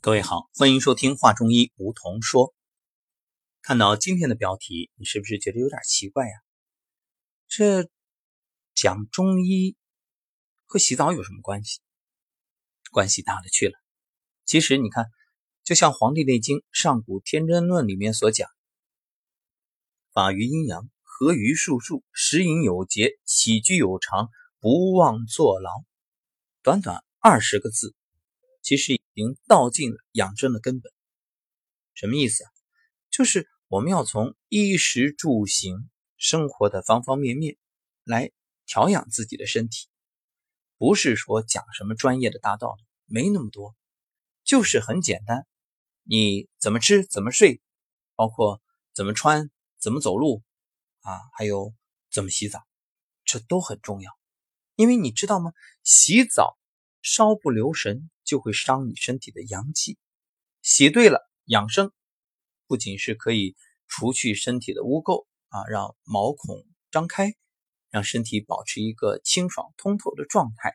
各位好，欢迎收听《话中医》，梧桐说。看到今天的标题，你是不是觉得有点奇怪呀？这讲中医和洗澡有什么关系？关系大了去了。其实你看，就像《黄帝内经·上古天真论》里面所讲：“法于阴阳，合于术数，食饮有节，起居有常，不忘坐劳。”短短二十个字。其实已经道尽了养生的根本，什么意思啊？就是我们要从衣食住行生活的方方面面来调养自己的身体，不是说讲什么专业的大道理，没那么多，就是很简单，你怎么吃怎么睡，包括怎么穿怎么走路啊，还有怎么洗澡，这都很重要，因为你知道吗？洗澡稍不留神。就会伤你身体的阳气，洗对了养生，不仅是可以除去身体的污垢啊，让毛孔张开，让身体保持一个清爽通透的状态，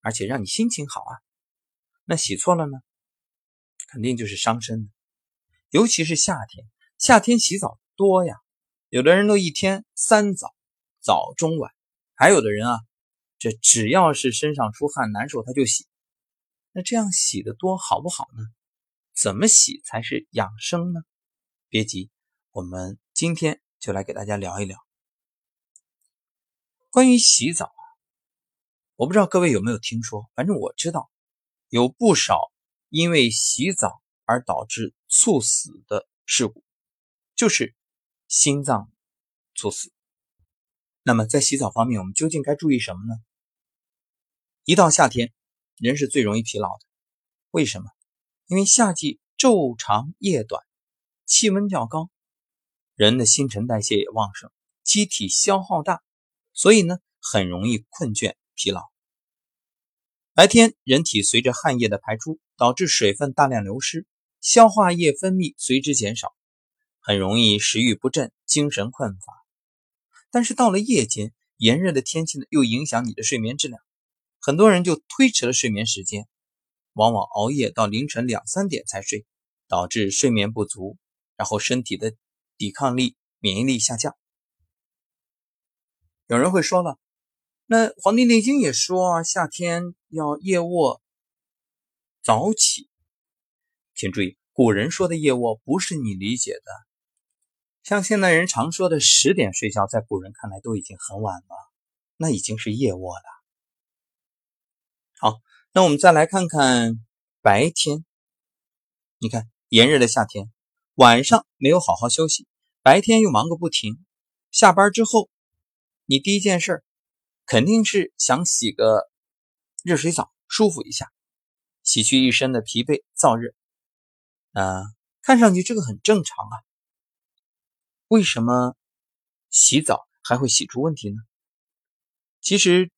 而且让你心情好啊。那洗错了呢，肯定就是伤身的。尤其是夏天，夏天洗澡多呀，有的人都一天三澡，早中晚，还有的人啊，这只要是身上出汗难受他就洗。那这样洗的多好不好呢？怎么洗才是养生呢？别急，我们今天就来给大家聊一聊关于洗澡啊。我不知道各位有没有听说，反正我知道有不少因为洗澡而导致猝死的事故，就是心脏猝死。那么在洗澡方面，我们究竟该注意什么呢？一到夏天。人是最容易疲劳的，为什么？因为夏季昼长夜短，气温较高，人的新陈代谢也旺盛，机体消耗大，所以呢，很容易困倦疲劳。白天人体随着汗液的排出，导致水分大量流失，消化液分泌随之减少，很容易食欲不振、精神困乏。但是到了夜间，炎热的天气呢，又影响你的睡眠质量。很多人就推迟了睡眠时间，往往熬夜到凌晨两三点才睡，导致睡眠不足，然后身体的抵抗力、免疫力下降。有人会说了，那《黄帝内经》也说啊，夏天要夜卧早起。请注意，古人说的夜卧不是你理解的，像现代人常说的十点睡觉，在古人看来都已经很晚了，那已经是夜卧了。好，那我们再来看看白天。你看，炎热的夏天，晚上没有好好休息，白天又忙个不停。下班之后，你第一件事肯定是想洗个热水澡，舒服一下，洗去一身的疲惫燥热。啊，看上去这个很正常啊。为什么洗澡还会洗出问题呢？其实。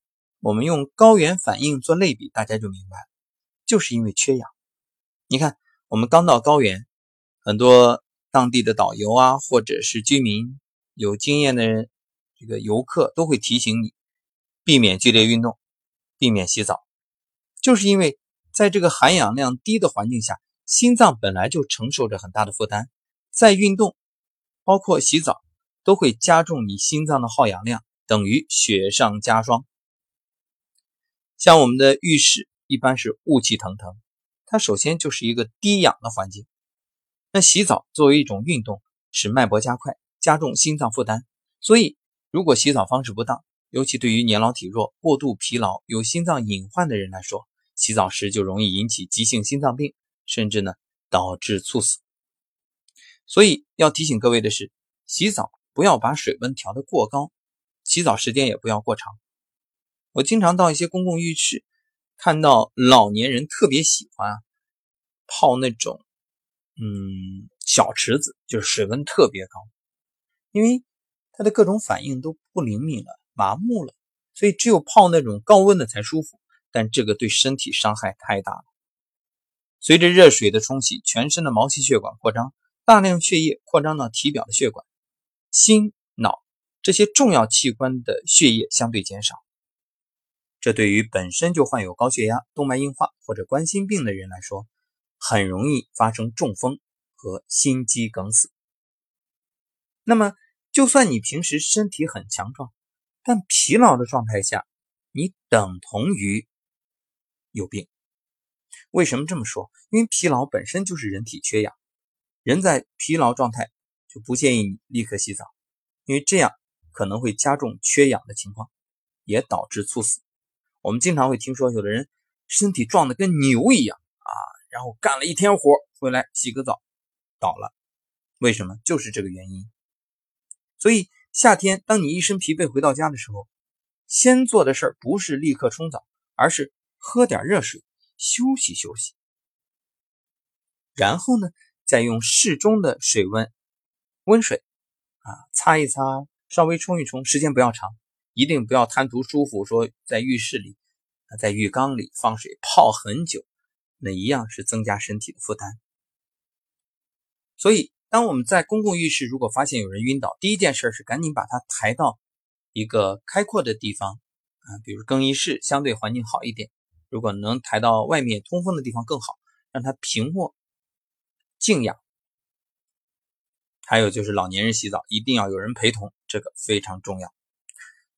我们用高原反应做类比，大家就明白了，就是因为缺氧。你看，我们刚到高原，很多当地的导游啊，或者是居民有经验的人，这个游客都会提醒你，避免剧烈运动，避免洗澡，就是因为在这个含氧量低的环境下，心脏本来就承受着很大的负担，在运动，包括洗澡，都会加重你心脏的耗氧量，等于雪上加霜。像我们的浴室一般是雾气腾腾，它首先就是一个低氧的环境。那洗澡作为一种运动，使脉搏加快，加重心脏负担。所以，如果洗澡方式不当，尤其对于年老体弱、过度疲劳、有心脏隐患的人来说，洗澡时就容易引起急性心脏病，甚至呢导致猝死。所以要提醒各位的是，洗澡不要把水温调得过高，洗澡时间也不要过长。我经常到一些公共浴室，看到老年人特别喜欢泡那种，嗯，小池子，就是水温特别高，因为他的各种反应都不灵敏了，麻木了，所以只有泡那种高温的才舒服。但这个对身体伤害太大了。随着热水的冲洗，全身的毛细血管扩张，大量血液扩张到体表的血管，心、脑这些重要器官的血液相对减少。这对于本身就患有高血压、动脉硬化或者冠心病的人来说，很容易发生中风和心肌梗死。那么，就算你平时身体很强壮，但疲劳的状态下，你等同于有病。为什么这么说？因为疲劳本身就是人体缺氧，人在疲劳状态就不建议你立刻洗澡，因为这样可能会加重缺氧的情况，也导致猝死。我们经常会听说，有的人身体壮得跟牛一样啊，然后干了一天活回来洗个澡倒了，为什么？就是这个原因。所以夏天，当你一身疲惫回到家的时候，先做的事儿不是立刻冲澡，而是喝点热水休息休息。然后呢，再用适中的水温温水啊擦一擦，稍微冲一冲，时间不要长，一定不要贪图舒服，说在浴室里在浴缸里放水泡很久，那一样是增加身体的负担。所以。当我们在公共浴室如果发现有人晕倒，第一件事是赶紧把他抬到一个开阔的地方啊，比如更衣室，相对环境好一点。如果能抬到外面通风的地方更好，让他平卧静养。还有就是老年人洗澡一定要有人陪同，这个非常重要。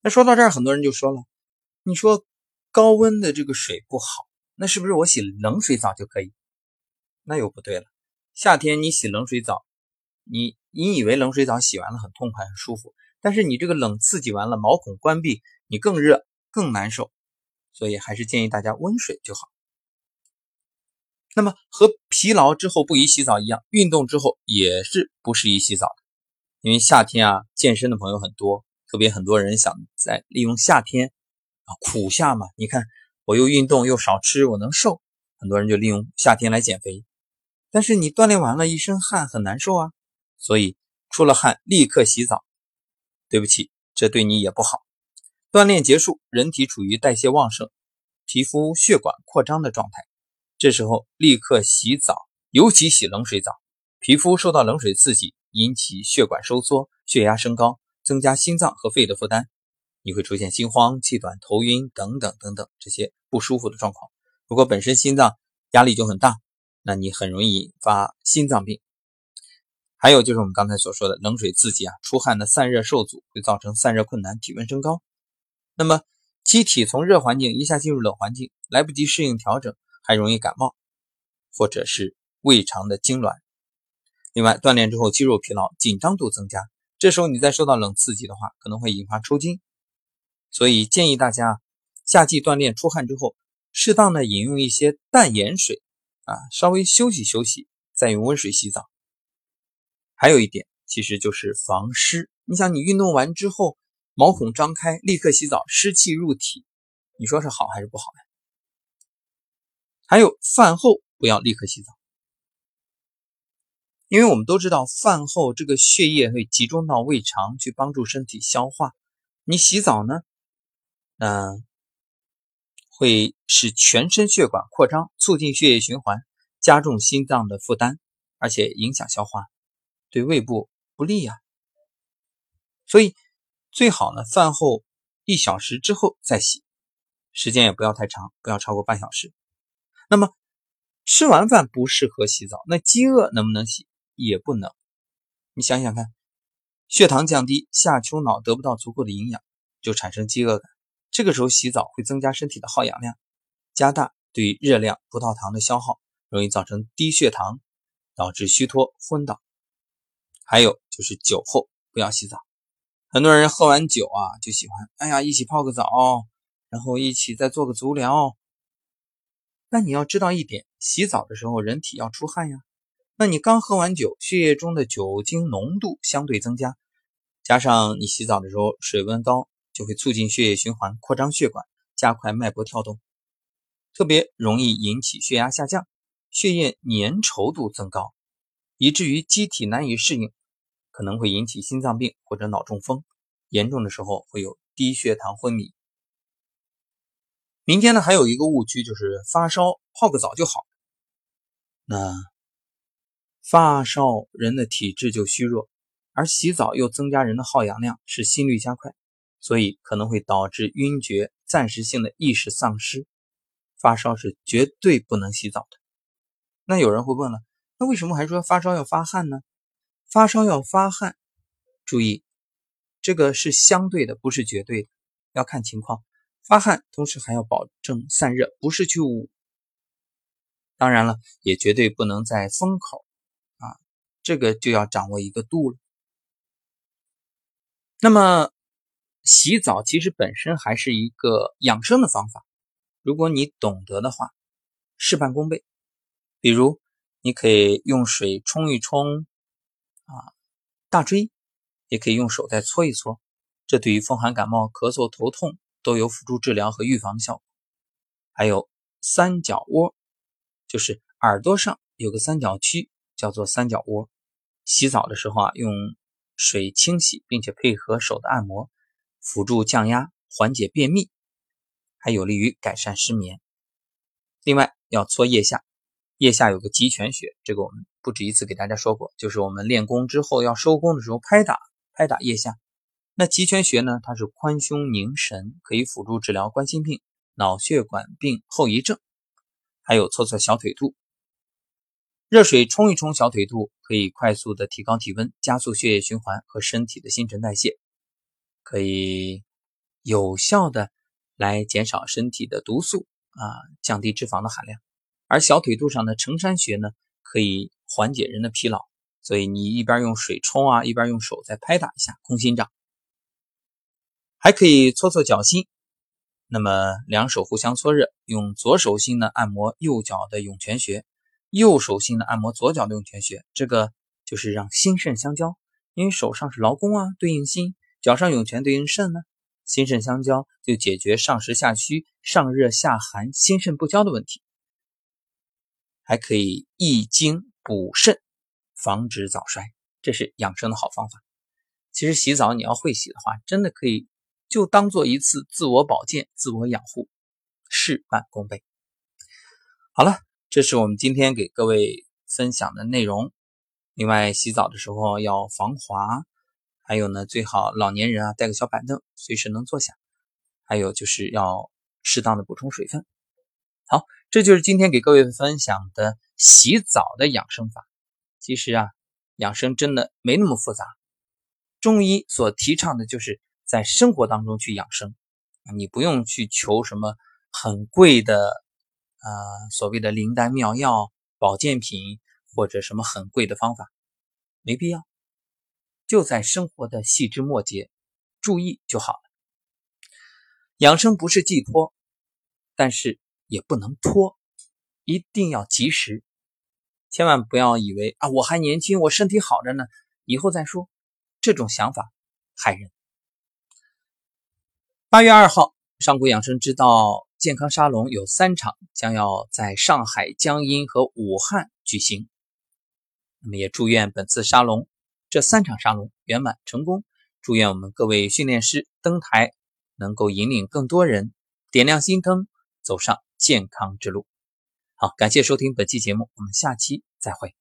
那说到这儿，很多人就说了：“你说高温的这个水不好，那是不是我洗冷水澡就可以？”那又不对了，夏天你洗冷水澡。你你以为冷水澡洗完了很痛快很舒服，但是你这个冷刺激完了，毛孔关闭，你更热更难受，所以还是建议大家温水就好。那么和疲劳之后不宜洗澡一样，运动之后也是不适宜洗澡的，因为夏天啊，健身的朋友很多，特别很多人想在利用夏天啊苦夏嘛，你看我又运动又少吃，我能瘦，很多人就利用夏天来减肥，但是你锻炼完了一身汗很难受啊。所以出了汗立刻洗澡，对不起，这对你也不好。锻炼结束，人体处于代谢旺盛、皮肤血管扩张的状态，这时候立刻洗澡，尤其洗冷水澡，皮肤受到冷水刺激，引起血管收缩，血压升高，增加心脏和肺的负担，你会出现心慌、气短、头晕等等等等这些不舒服的状况。如果本身心脏压力就很大，那你很容易引发心脏病。还有就是我们刚才所说的冷水刺激啊，出汗的散热受阻，会造成散热困难、体温升高。那么机体从热环境一下进入冷环境，来不及适应调整，还容易感冒，或者是胃肠的痉挛。另外，锻炼之后肌肉疲劳、紧张度增加，这时候你再受到冷刺激的话，可能会引发抽筋。所以建议大家夏季锻炼出汗之后，适当的饮用一些淡盐水啊，稍微休息休息，再用温水洗澡。还有一点，其实就是防湿。你想，你运动完之后，毛孔张开，立刻洗澡，湿气入体，你说是好还是不好呀？还有饭后不要立刻洗澡，因为我们都知道，饭后这个血液会集中到胃肠去帮助身体消化。你洗澡呢，嗯，会使全身血管扩张，促进血液循环，加重心脏的负担，而且影响消化。对胃部不利呀，所以最好呢，饭后一小时之后再洗，时间也不要太长，不要超过半小时。那么吃完饭不适合洗澡，那饥饿能不能洗？也不能。你想想看，血糖降低，下丘脑得不到足够的营养，就产生饥饿感。这个时候洗澡会增加身体的耗氧量，加大对热量、葡萄糖的消耗，容易造成低血糖，导致虚脱、昏倒。还有就是酒后不要洗澡，很多人喝完酒啊就喜欢，哎呀，一起泡个澡，然后一起再做个足疗。那你要知道一点，洗澡的时候人体要出汗呀。那你刚喝完酒，血液中的酒精浓度相对增加，加上你洗澡的时候水温高，就会促进血液循环，扩张血管，加快脉搏跳动，特别容易引起血压下降，血液粘稠度增高。以至于机体难以适应，可能会引起心脏病或者脑中风，严重的时候会有低血糖昏迷。明天呢，还有一个误区就是发烧泡个澡就好。那发烧人的体质就虚弱，而洗澡又增加人的耗氧量，使心率加快，所以可能会导致晕厥、暂时性的意识丧失。发烧是绝对不能洗澡的。那有人会问了，那为什么还说发烧要发汗呢？发烧要发汗，注意，这个是相对的，不是绝对的，要看情况。发汗同时还要保证散热，不是去捂。当然了，也绝对不能在风口，这个就要掌握一个度了。那么，洗澡其实本身还是一个养生的方法，如果你懂得的话，事半功倍。比如，你可以用水冲一冲啊大椎，也可以用手再搓一搓，这对于风寒感冒、咳嗽、头痛。都有辅助治疗和预防的效果。还有三角窝，就是耳朵上有个三角区，叫做三角窝。洗澡的时候啊，用水清洗，并且配合手的按摩，辅助降压，缓解便秘，还有利于改善失眠。另外要搓腋下，腋下有个极泉穴，这个我们不止一次给大家说过，就是我们练功之后要收功的时候拍打拍打腋下。那极泉穴呢？它是宽胸凝神，可以辅助治疗冠心病、脑血管病后遗症，还有搓搓小腿肚。热水冲一冲小腿肚，可以快速的提高体温，加速血液循环和身体的新陈代谢，可以有效的来减少身体的毒素啊，降低脂肪的含量。而小腿肚上的承山穴呢，可以缓解人的疲劳，所以你一边用水冲啊，一边用手再拍打一下空心掌。还可以搓搓脚心，那么两手互相搓热，用左手心呢按摩右脚的涌泉穴，右手心的按摩左脚的涌泉穴，这个就是让心肾相交。因为手上是劳宫啊，对应心；脚上涌泉对应肾呢，心肾相交就解决上实下虚、上热下寒、心肾不交的问题。还可以益精补肾，防止早衰，这是养生的好方法。其实洗澡你要会洗的话，真的可以。就当做一次自我保健、自我养护，事半功倍。好了，这是我们今天给各位分享的内容。另外，洗澡的时候要防滑，还有呢，最好老年人啊带个小板凳，随时能坐下。还有就是要适当的补充水分。好，这就是今天给各位分享的洗澡的养生法。其实啊，养生真的没那么复杂。中医所提倡的就是。在生活当中去养生，你不用去求什么很贵的，呃，所谓的灵丹妙药、保健品或者什么很贵的方法，没必要，就在生活的细枝末节注意就好了。养生不是寄托，但是也不能拖，一定要及时，千万不要以为啊我还年轻，我身体好着呢，以后再说，这种想法害人。八月二号，上古养生之道健康沙龙有三场，将要在上海、江阴和武汉举行。那么也祝愿本次沙龙这三场沙龙圆满成功。祝愿我们各位训练师登台，能够引领更多人点亮心灯，走上健康之路。好，感谢收听本期节目，我们下期再会。